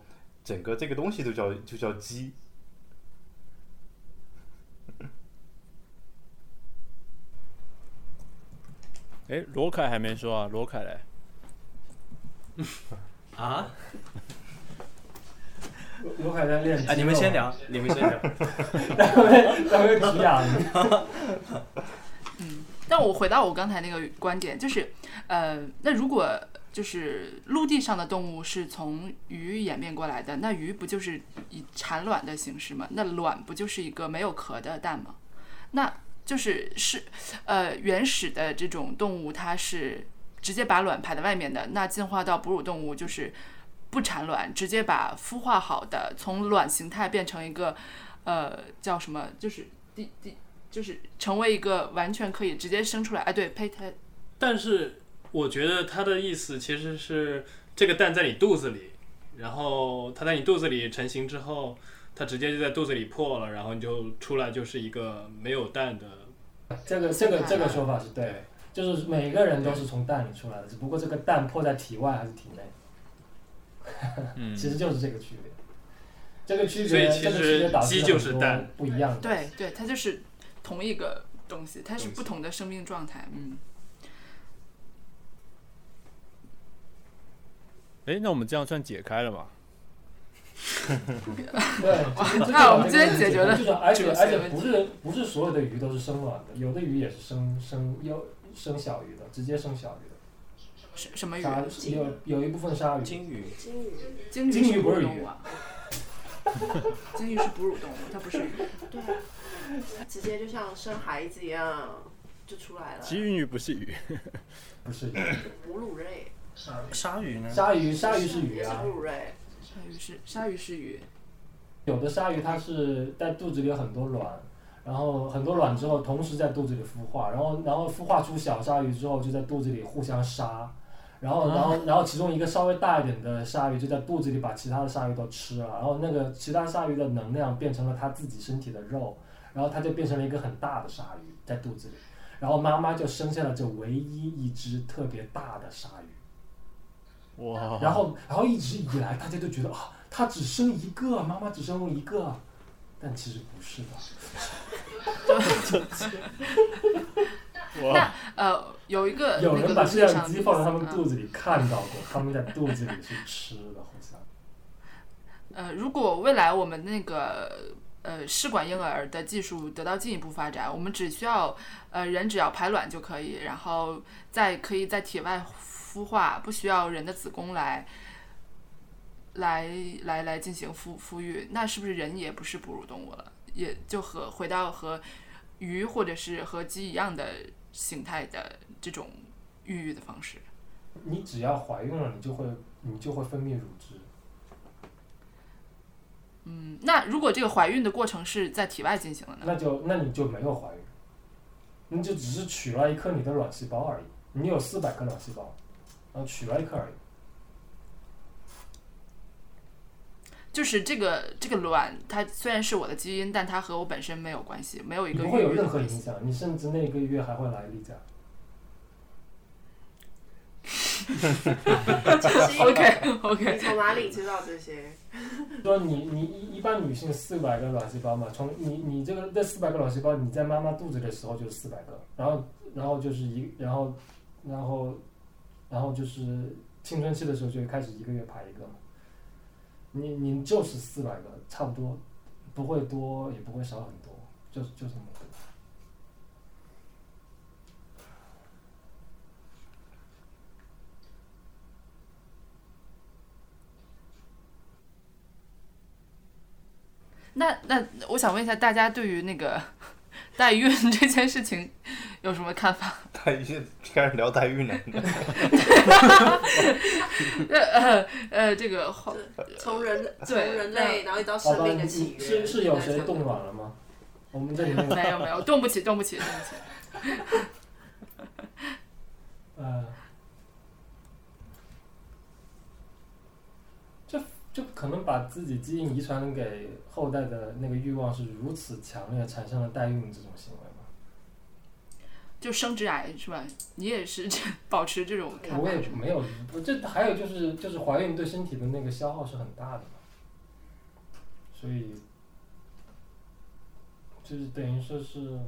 整个这个东西都叫就叫鸡？哎，罗凯还没说啊，罗凯嘞，啊？罗罗凯在练哎，你们先，聊，你们先聊。[LAUGHS] 待会待会举哑铃。[LAUGHS] 嗯，但我回到我刚才那个观点，就是，呃，那如果就是陆地上的动物是从鱼演变过来的，那鱼不就是以产卵的形式吗？那卵不就是一个没有壳的蛋吗？那就是是，呃，原始的这种动物它是直接把卵排在外面的，那进化到哺乳动物就是不产卵，直接把孵化好的从卵形态变成一个，呃，叫什么？就是第第就是成为一个完全可以直接生出来，哎，对，胚胎，但是我觉得他的意思其实是这个蛋在你肚子里，然后它在你肚子里成型之后，它直接就在肚子里破了，然后你就出来就是一个没有蛋的。这个这个这个说法是对，就是每个人都是从蛋里出来的，只不过这个蛋破在体外还是体内，嗯，其实就是这个区别。这个区别，所以其这个区别实导致鸡就是蛋不一样的。对对，它就是同一个东西，它是不同的生命状态，嗯。哎，那我们这样算解开了吗？[LAUGHS] 对，其实这那我们今天解决了就是而且而且不是不是所有的鱼都是生卵的，有的鱼也是生生有生小鱼的，直接生小鱼的。什什么鱼？鲨有有一部分鲨鱼，金鱼，金鱼，鲸鲸鱼不是鱼啊。鲸鱼是哺乳动物，它不是鱼。对啊，直接就像生孩子一样就出来了。鲸鱼不是鱼，[LAUGHS] 不是鱼，哺乳类，鲨鱼呢？鲨鱼鲨鱼是鱼啊哺，乳类，鲨鱼是鲨鱼是鱼，有的鲨鱼它是在肚子里有很多卵，然后很多卵之后同时在肚子里孵化，然后然后孵化出小鲨鱼之后就在肚子里互相杀，然后然后然后其中一个稍微大一点的鲨鱼就在肚子里把其他的鲨鱼都吃了，然后那个其他鲨鱼的能量变成了它自己身体的肉，然后它就变成了一个很大的鲨鱼在肚子里，然后妈妈就生下了这唯一一只特别大的鲨鱼。哇！然后，然后一直以来，大家都觉得啊，它只生一个，妈妈只生了一个，但其实不是的。[LAUGHS] 哇，呃，有一个 [LAUGHS] 有那个陆人把摄像地上的机放在他们嗯肚子里看到过，他们在肚子里去吃的，好像。呃，如果未来我们那个呃试管婴儿的技术得到进一步发展，我们只需要呃人只要排卵就可以，然后再可以在体外孵化，不需要人的子宫来来来来进行孵孵育，那是不是人也不是哺乳动物了？也就和回到和鱼或者是和鸡一样的形态的这种孕育的方式。你只要怀孕了，你就会你就会分泌乳汁。嗯，那如果这个怀孕的过程是在体外进行的呢？那就那你就没有怀孕，你就只是取了一颗你的卵细胞而已。你有四百颗卵细胞，然后取了一颗而已。就是这个这个卵，它虽然是我的基因，但它和我本身没有关系，没有一个你不会有。任何影响，你甚至那个月还会来例假。[LAUGHS] OK 你 OK，从哪里知道这些？[LAUGHS] 说你你一一般女性四百个卵细胞嘛，从你你这个这四百个卵细胞，你在妈妈肚子的时候就是四百个，然后然后就是一然后然后然后就是青春期的时候就开始一个月排一个嘛，你你就是四百个，差不多，不会多也不会少很多，就就这么多。那那我想问一下，大家对于那个代孕这件事情有什么看法？[LAUGHS] 代孕开始聊代孕了，[LAUGHS] 呃呃呃，这个后从人从对人类，然后一到，生命的起源，是是有谁冻卵了吗？我们这里面没有没有，动不起动不起动不起。[LAUGHS] 呃，就就可能把自己基因遗传给后代的那个欲望是如此强烈，产生了代孕这种行为吗？就生殖癌是吧？你也是这保持这种看我？也没有，这还有就是就是怀孕对身体的那个消耗是很大的嘛，所以就是等于说是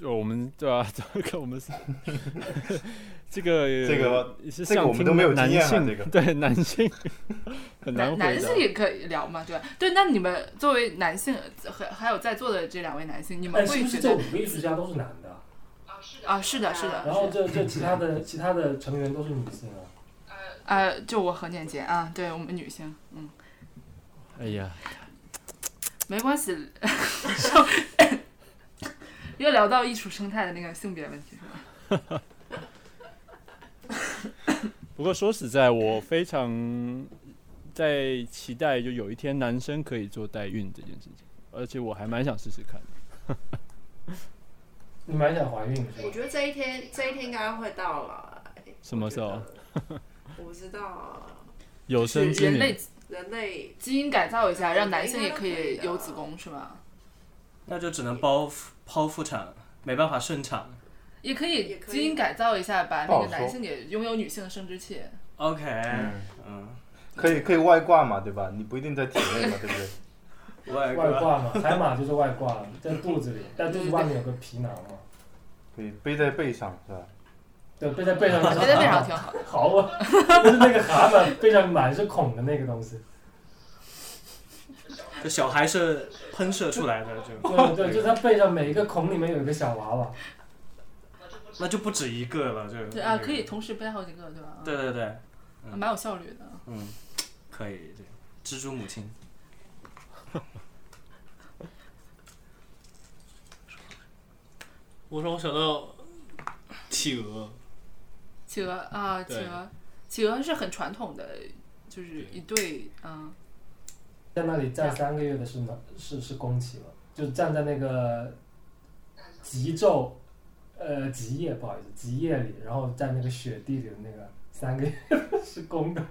就我们对啊，这个我们是 [LAUGHS] 这个这个是这个我们都没有男经验啊性这个对男性很难男男性也可以聊嘛，对吧？对，那你们作为男性，还还有在座的这两位男性，你们会觉得不是这五个艺术家都是男的？啊？是的，是的，然后这这其他的其他的成员都是女性啊？呃，就我和念杰啊，对我们女性，嗯，哎呀，没关系，[LAUGHS] [LAUGHS] 又聊到艺术生态的那个性别问题是吧？[LAUGHS] 不过说实在，我非常在期待，就有一天男生可以做代孕这件事情，而且我还蛮想试试看的。[LAUGHS] 你蛮想怀孕是吧？我觉得这一天这一天应该会到了。什么时候？我不知道啊，有生之年人类人类基因改造一下，让男性也可以有子宫是吧？那就只能剖腹剖腹产，没办法顺产。也可以也可以基因改造一下，把那个男性也拥有女性的生殖器。OK，嗯嗯，可以可以外挂嘛，对吧？你不一定在体内嘛，对不对？[LAUGHS] 外外挂嘛，海马就是外挂，在肚子里，但肚子外面有个皮囊嘛。可以背在背上，是吧？对，背在背上，[LAUGHS] 背在背上挺好。[LAUGHS] 好啊，就是那个蛤蟆背上满是孔的那个东西。这小孩是喷射出来的，就对对，就是它背上每一个孔里面有一个小娃娃。那就不止一个了，就对啊，可以。同时背好几个，对吧？对对对，啊蛮有效率的。嗯，可以，对，蜘蛛母亲。我说我想到企鹅，企鹅啊，企鹅，企鹅是很传统的，就是一对，嗯，在那里站三个月的是哪是是宫崎了，就站在那个极昼，呃极夜不好意思极夜里，然后在那个雪地里的那个三个月是公的，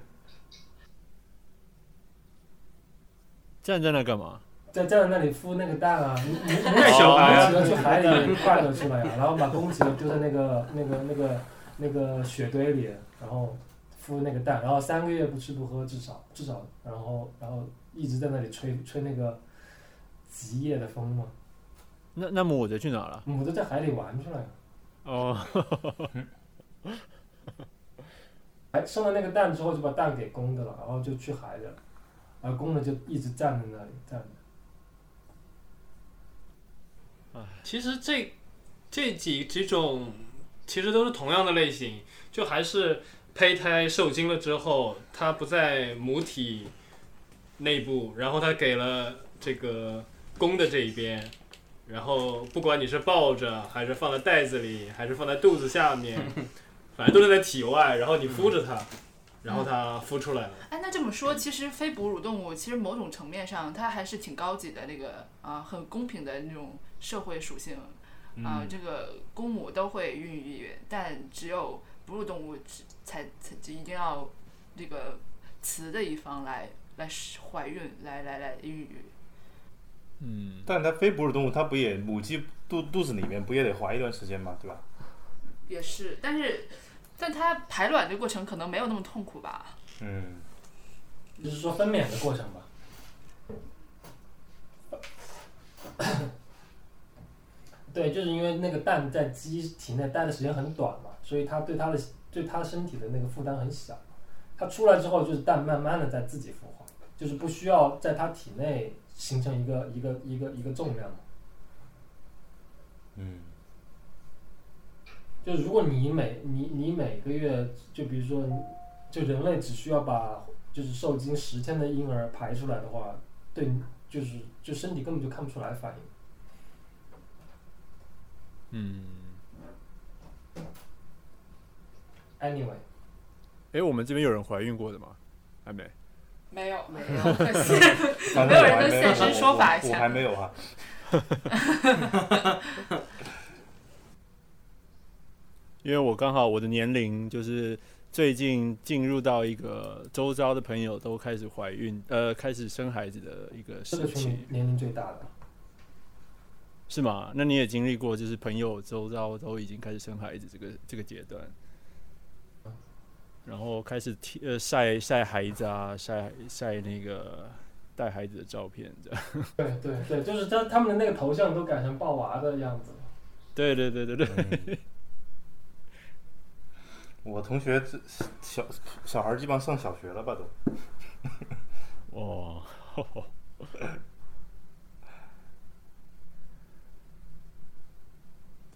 站在那干嘛？在站在那里孵那个蛋啊，母母带小孩啊去海里快乐去了呀、然后把公企鹅丢在那个那个那个那个雪堆里，然后孵那个蛋，然后三个月不吃不喝，至少至少，然后然后一直在那里吹吹那个极夜的风吗，那那母的去哪了？母的在海里玩去了呀。哦，[LAUGHS] 还，生了那个蛋之后就把蛋给公的了，然后就去海里了，而公的就一直站在那里站着。其实这这几几种其实都是同样的类型，就还是胚胎受精了之后，它不在母体内部，然后他给了这个公的这一边，然后不管你是抱着，还是放在袋子里，还是放在肚子下面，[LAUGHS] 反正都是在体外，然后你孵着它，然后它孵出来了。哎，那这么说，其实非哺乳动物其实某种层面上，它还是挺高级的那个啊，很公平的那种社会属性啊，这个公母都会孕育，但只有哺乳动物只才才就一定要这个雌的一方来来怀孕，来来来孕育。嗯，但它非哺乳动物，它不也母鸡肚肚子里面不也得怀一段时间嘛，对吧？也是，但是，但它排卵的过程可能没有那么痛苦吧？嗯，就是说分娩的过程吧。[COUGHS] 对，就是因为那个蛋在鸡体内待的时间很短嘛，所以它对它的对它身体的那个负担很小。它出来之后，就是蛋慢慢的在自己孵化，就是不需要在它体内形成一个一个一个一个重量嘛。嗯，就是如果你每你你每个月，就比如说，就人类只需要把就是受精十天的婴儿排出来的话，对，就是就身体根本就看不出来反应。嗯，Anyway，哎，我们这边有人怀孕过的吗？还没。没有 [LAUGHS] 没有，可 [LAUGHS] 惜没有人跟现身说法一我我还没有哈。[LAUGHS] 因为我刚好我的年龄就是最近进入到一个周遭的朋友都开始怀孕，呃，开始生孩子的一个时期，年龄最大的，是吗？那你也经历过，就是朋友周遭都已经开始生孩子这个这个阶段，然后开始贴呃晒晒孩子啊，晒晒那个带孩子的照片，这样。[LAUGHS] 对对对，就是他他们的那个头像都改成抱娃的样子。对对对对对，嗯 [LAUGHS] 我同学这小小孩儿基本上上小学了吧都。[LAUGHS] 哇，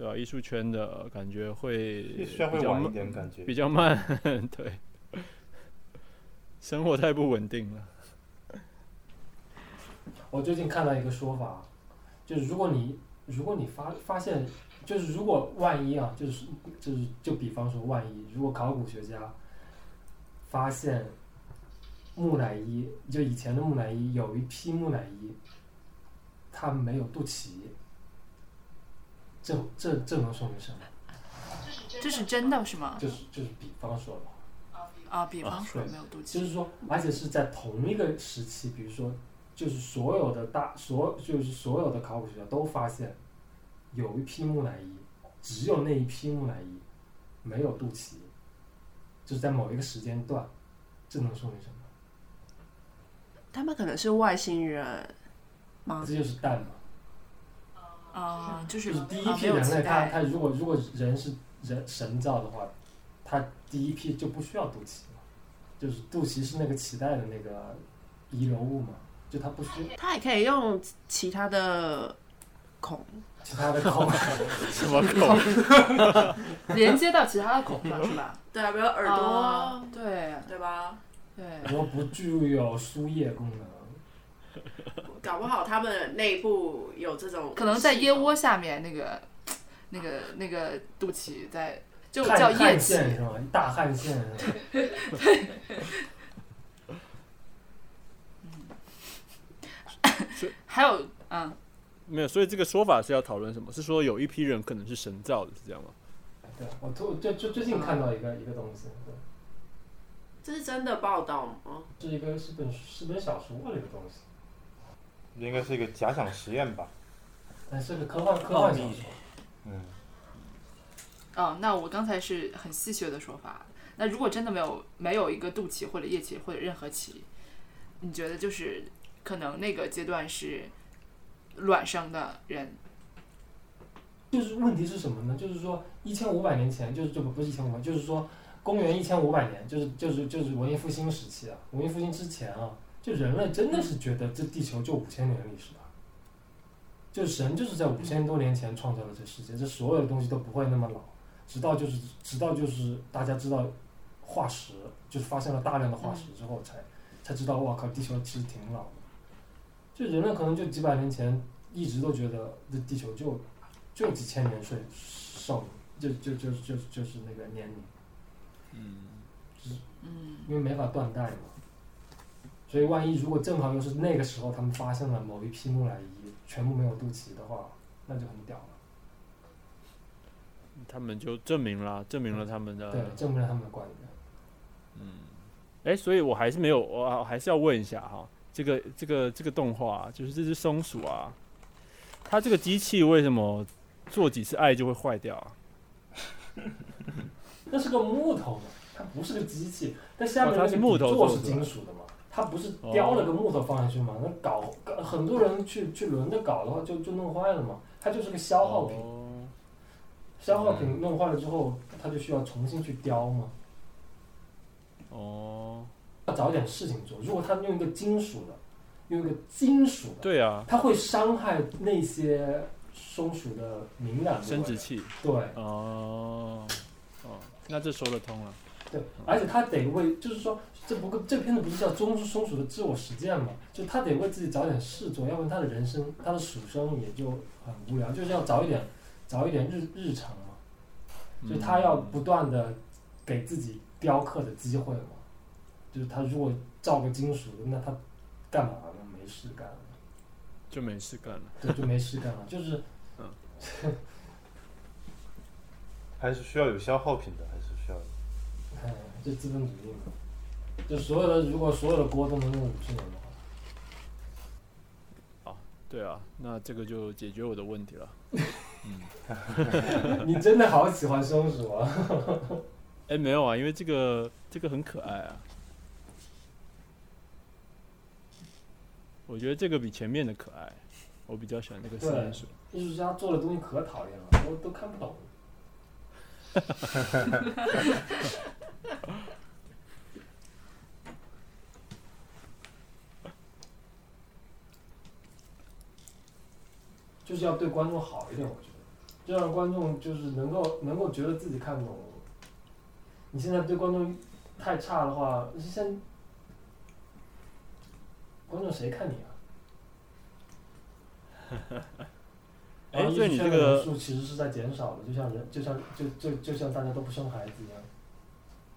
对啊，艺术圈的感觉会比较慢一点感觉比较慢，[LAUGHS] 对，生活太不稳定了。我最近看到一个说法，就是如果你如果你发发现，就是如果万一啊，就是就是就比方说万一，如果考古学家发现木乃伊，就以前的木乃伊有一批木乃伊，它没有肚脐，这这这能说明什么？这是真的是吗？就是就是比方说的，啊，比方说对没有肚脐，就是说，而且是在同一个时期，比如说，就是所有的大所就是所有的考古学家都发现，有一批木乃伊，只有那一批木乃伊没有肚脐，就是在某一个时间段，这能说明什么？他们可能是外星人吗？这就是蛋嘛，啊，就是你第一批人类，他带他如果如果人是人神造的话，他第一批就不需要肚脐嘛，就是肚脐是那个脐带的那个遗留物嘛，就他不需要他也可以用其他的孔，其他的孔。[LAUGHS] 什么孔？[LAUGHS] 连接到其他的孔上是吧？对啊，比如耳朵，啊对对吧？对，然后不具有输液功能。[LAUGHS] 搞不好他们内部有这种，可能在腋窝下面那个 [TSK] 那个那个肚脐在就叫腋汗腺，是吗？大汗腺？[LAUGHS] 还有嗯，没有，所以这个说法是要讨论什么？是说有一批人可能是神造的，是这样吗？对，我突就就最近看到一个一个东西，对，这是真的报道吗？是一个是本是本小说的一个东西，应该是一个假想实验吧。但是个科幻科幻小说。嗯，哦，那我刚才是很戏谑的说法。那如果真的没有没有一个肚脐或者腋脐或者任何脐，你觉得就是可能那个阶段是卵生的人，就是问题是什么呢？就是说一千五百年前，就是这不不是一千五百，就是说公元一千五百年，就是就是就是文艺复兴时期啊，文艺复兴之前啊，就人类真的是觉得这地球就五千年历史了，就神就是在五千多年前创造了这世界，这所有的东西都不会那么老，直到就是直到就是大家知道化石，就是发现了大量的化石之后才才知道，哇靠，地球其实挺老的，就人类可能就几百年前一直都觉得这地球就就几千年岁寿命，就就就就就是那个年龄，嗯，因为没法断代嘛。所以万一如果正好又是那个时候，他们发现了某一批木乃伊全部没有肚脐的话，那就很屌了。他们就证明了，证明了他们的对，证明了他们的观点。嗯哎，所以我还是没有，我我还是要问一下哈，这个这个这个动画，就是这只松鼠啊，它这个机器为什么做几次爱就会坏掉啊？[LAUGHS] 那是个木头的，它不是个机器，但下面哦它是那个木头做的底座是金属的嘛，它不是雕了个木头放上去嘛？那搞搞很多人去去轮着搞的话就，就弄坏了嘛。它就是个消耗品，哦消耗品弄坏了之后，它就需要重新去雕嘛。哦，要找点事情做。如果他用一个金属的，用一个金属的，对啊，它会伤害那些松鼠的敏感部位生殖器对哦哦，那这说得通了。对，而且它得为，就是说，这不这片子不是叫松松鼠的自我实践吗？就他得为自己找点事做，要不然他的人生，他的鼠生也就很无聊，就是要找一点找一点日日常嘛，就他要不断的给自己雕刻的机会嘛。就是他如果造个金属的，那他干嘛呢？没事干了，就没事干了。对，就没事干了，就是还是需要有消耗品的，还是需要。哎，这资本主义嘛，就所有的如果所有的锅都能用五十年的话。对啊，那这个就解决我的问题了。[LAUGHS] [LAUGHS] 你真的好喜欢松鼠啊！[LAUGHS] 哎，没有啊，因为这个这个很可爱啊。我觉得这个比前面的可爱，我比较喜欢那个四人鼠。艺术家做的东西可讨厌了，我都看不懂。就是要对观众好一点，我觉得，就让观众就是能够能够觉得自己看懂。你现在对观众太差的话，现观众谁看你啊？[LAUGHS] 哎，所以你这人个数其实是在减少的，就像人，就像就就就像大家都不生孩子一样。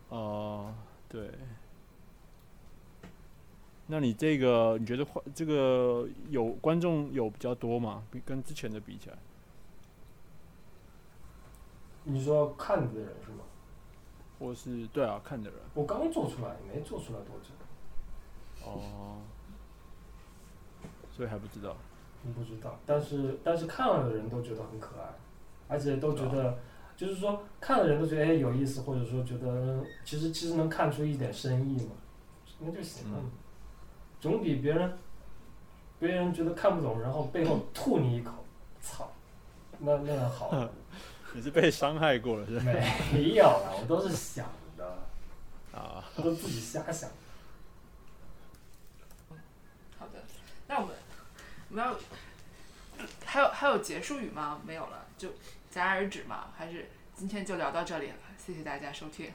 哦，对。那你这个你觉得换这个有观众有比较多吗？比跟之前的比起来？你说看的人是吗？或是对啊，看的人。我刚做出来，没做出来多久，哦。所以还不知道。不知道。但是但是看了的人都觉得很可爱，而且都觉得，就是说看的人都觉得哎有意思，或者说觉得其实其实能看出一点深意嘛，那就行了，总比别人别人觉得看不懂，然后背后吐你一口，操，那那样好。[LAUGHS] 你是被伤害过了是吧？没有啦，我都是想的，啊，我都自己瞎想。好的，那我们我们要还有还有结束语吗？没有了，就戛然而止嘛？还是今天就聊到这里了？谢谢大家收听。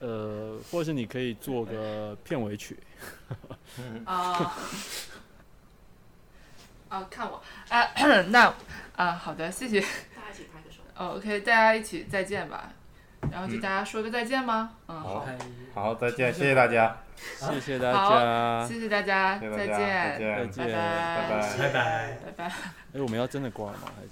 呃，或是你可以做个片尾曲。啊 [LAUGHS] 啊，[LAUGHS] 看我啊，[COUGHS] 那啊，好的，谢谢。大家一起拍个手。哦，OK，大家一起再见吧。然后就大家说个再见吗？嗯，好好，再见，谢谢大家，谢谢大家，谢谢大家，再见，再见，拜拜拜拜。拜拜。拜拜。哎，我们要真的挂吗？还是？